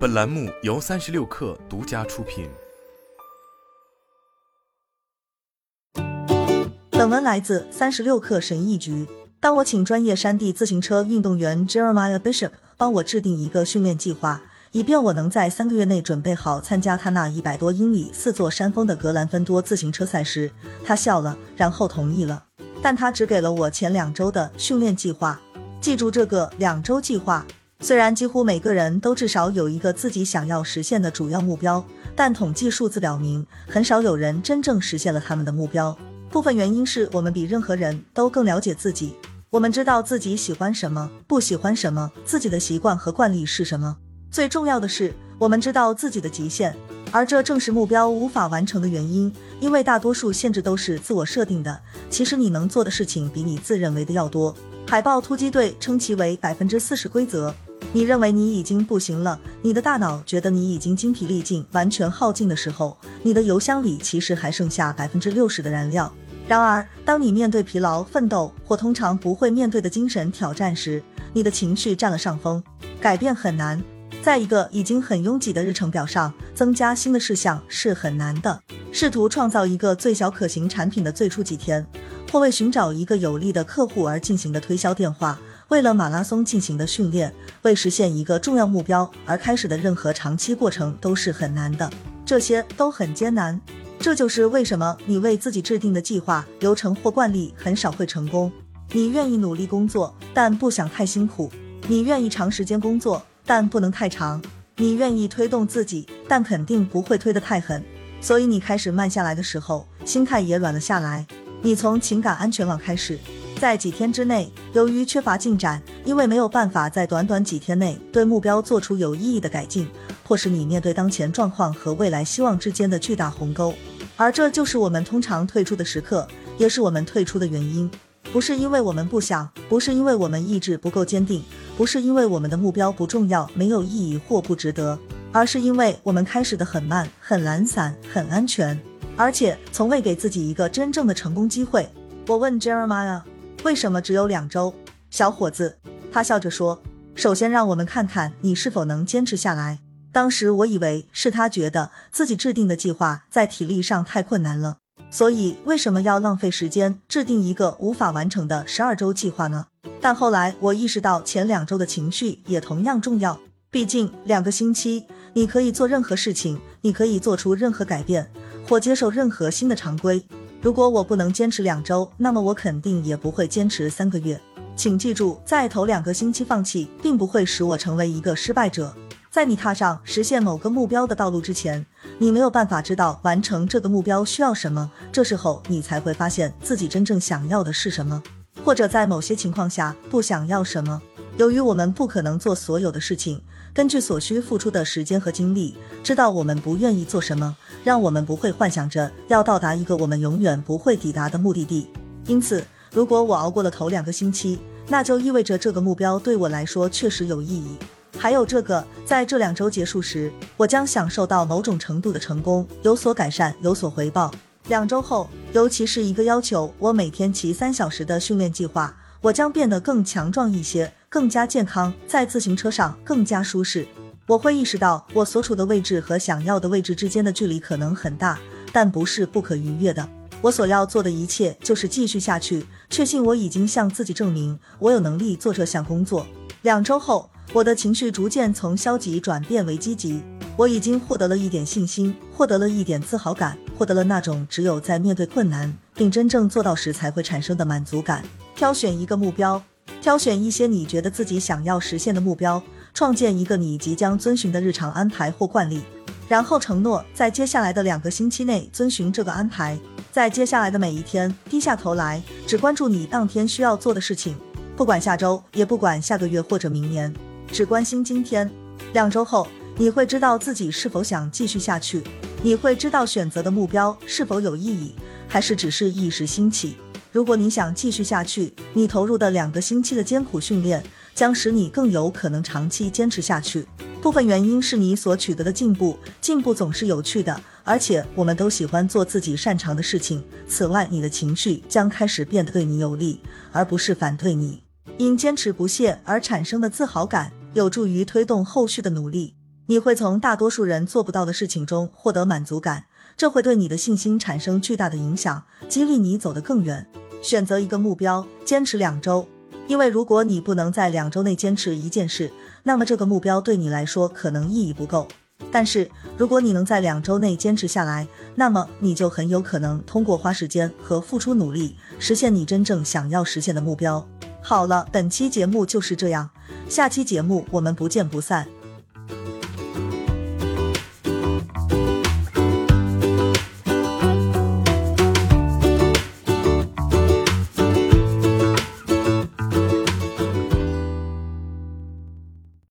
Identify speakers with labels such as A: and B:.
A: 本栏目由三十六氪独家出品。
B: 本文来自三十六氪神译局。当我请专业山地自行车运动员 Jeremiah Bishop 帮我制定一个训练计划，以便我能在三个月内准备好参加他那一百多英里、四座山峰的格兰芬多自行车赛时，他笑了，然后同意了。但他只给了我前两周的训练计划。记住这个两周计划。虽然几乎每个人都至少有一个自己想要实现的主要目标，但统计数字表明，很少有人真正实现了他们的目标。部分原因是我们比任何人都更了解自己，我们知道自己喜欢什么，不喜欢什么，自己的习惯和惯例是什么。最重要的是，我们知道自己的极限，而这正是目标无法完成的原因。因为大多数限制都是自我设定的，其实你能做的事情比你自认为的要多。海豹突击队称其为百分之四十规则。你认为你已经不行了，你的大脑觉得你已经精疲力尽、完全耗尽的时候，你的油箱里其实还剩下百分之六十的燃料。然而，当你面对疲劳、奋斗或通常不会面对的精神挑战时，你的情绪占了上风。改变很难，在一个已经很拥挤的日程表上增加新的事项是很难的。试图创造一个最小可行产品的最初几天，或为寻找一个有利的客户而进行的推销电话。为了马拉松进行的训练，为实现一个重要目标而开始的任何长期过程都是很难的，这些都很艰难。这就是为什么你为自己制定的计划、流程或惯例很少会成功。你愿意努力工作，但不想太辛苦；你愿意长时间工作，但不能太长；你愿意推动自己，但肯定不会推得太狠。所以你开始慢下来的时候，心态也软了下来。你从情感安全网开始。在几天之内，由于缺乏进展，因为没有办法在短短几天内对目标做出有意义的改进，迫使你面对当前状况和未来希望之间的巨大鸿沟。而这就是我们通常退出的时刻，也是我们退出的原因。不是因为我们不想，不是因为我们意志不够坚定，不是因为我们的目标不重要、没有意义或不值得，而是因为我们开始的很慢、很懒散、很安全，而且从未给自己一个真正的成功机会。我问 Jeremiah。为什么只有两周，小伙子？他笑着说：“首先，让我们看看你是否能坚持下来。”当时我以为是他觉得自己制定的计划在体力上太困难了，所以为什么要浪费时间制定一个无法完成的十二周计划呢？但后来我意识到，前两周的情绪也同样重要。毕竟，两个星期你可以做任何事情，你可以做出任何改变，或接受任何新的常规。如果我不能坚持两周，那么我肯定也不会坚持三个月。请记住，在头两个星期放弃，并不会使我成为一个失败者。在你踏上实现某个目标的道路之前，你没有办法知道完成这个目标需要什么。这时候，你才会发现自己真正想要的是什么，或者在某些情况下不想要什么。由于我们不可能做所有的事情。根据所需付出的时间和精力，知道我们不愿意做什么，让我们不会幻想着要到达一个我们永远不会抵达的目的地。因此，如果我熬过了头两个星期，那就意味着这个目标对我来说确实有意义。还有这个，在这两周结束时，我将享受到某种程度的成功，有所改善，有所回报。两周后，尤其是一个要求我每天骑三小时的训练计划。我将变得更强壮一些，更加健康，在自行车上更加舒适。我会意识到我所处的位置和想要的位置之间的距离可能很大，但不是不可逾越的。我所要做的一切就是继续下去，确信我已经向自己证明我有能力做这项工作。两周后，我的情绪逐渐从消极转变为积极。我已经获得了一点信心，获得了一点自豪感，获得了那种只有在面对困难并真正做到时才会产生的满足感。挑选一个目标，挑选一些你觉得自己想要实现的目标，创建一个你即将遵循的日常安排或惯例，然后承诺在接下来的两个星期内遵循这个安排。在接下来的每一天，低下头来，只关注你当天需要做的事情，不管下周，也不管下个月或者明年，只关心今天。两周后，你会知道自己是否想继续下去，你会知道选择的目标是否有意义，还是只是一时兴起。如果你想继续下去，你投入的两个星期的艰苦训练将使你更有可能长期坚持下去。部分原因是你所取得的进步，进步总是有趣的，而且我们都喜欢做自己擅长的事情。此外，你的情绪将开始变得对你有利，而不是反对你。因坚持不懈而产生的自豪感，有助于推动后续的努力。你会从大多数人做不到的事情中获得满足感，这会对你的信心产生巨大的影响，激励你走得更远。选择一个目标，坚持两周，因为如果你不能在两周内坚持一件事，那么这个目标对你来说可能意义不够。但是如果你能在两周内坚持下来，那么你就很有可能通过花时间和付出努力，实现你真正想要实现的目标。好了，本期节目就是这样，下期节目我们不见不散。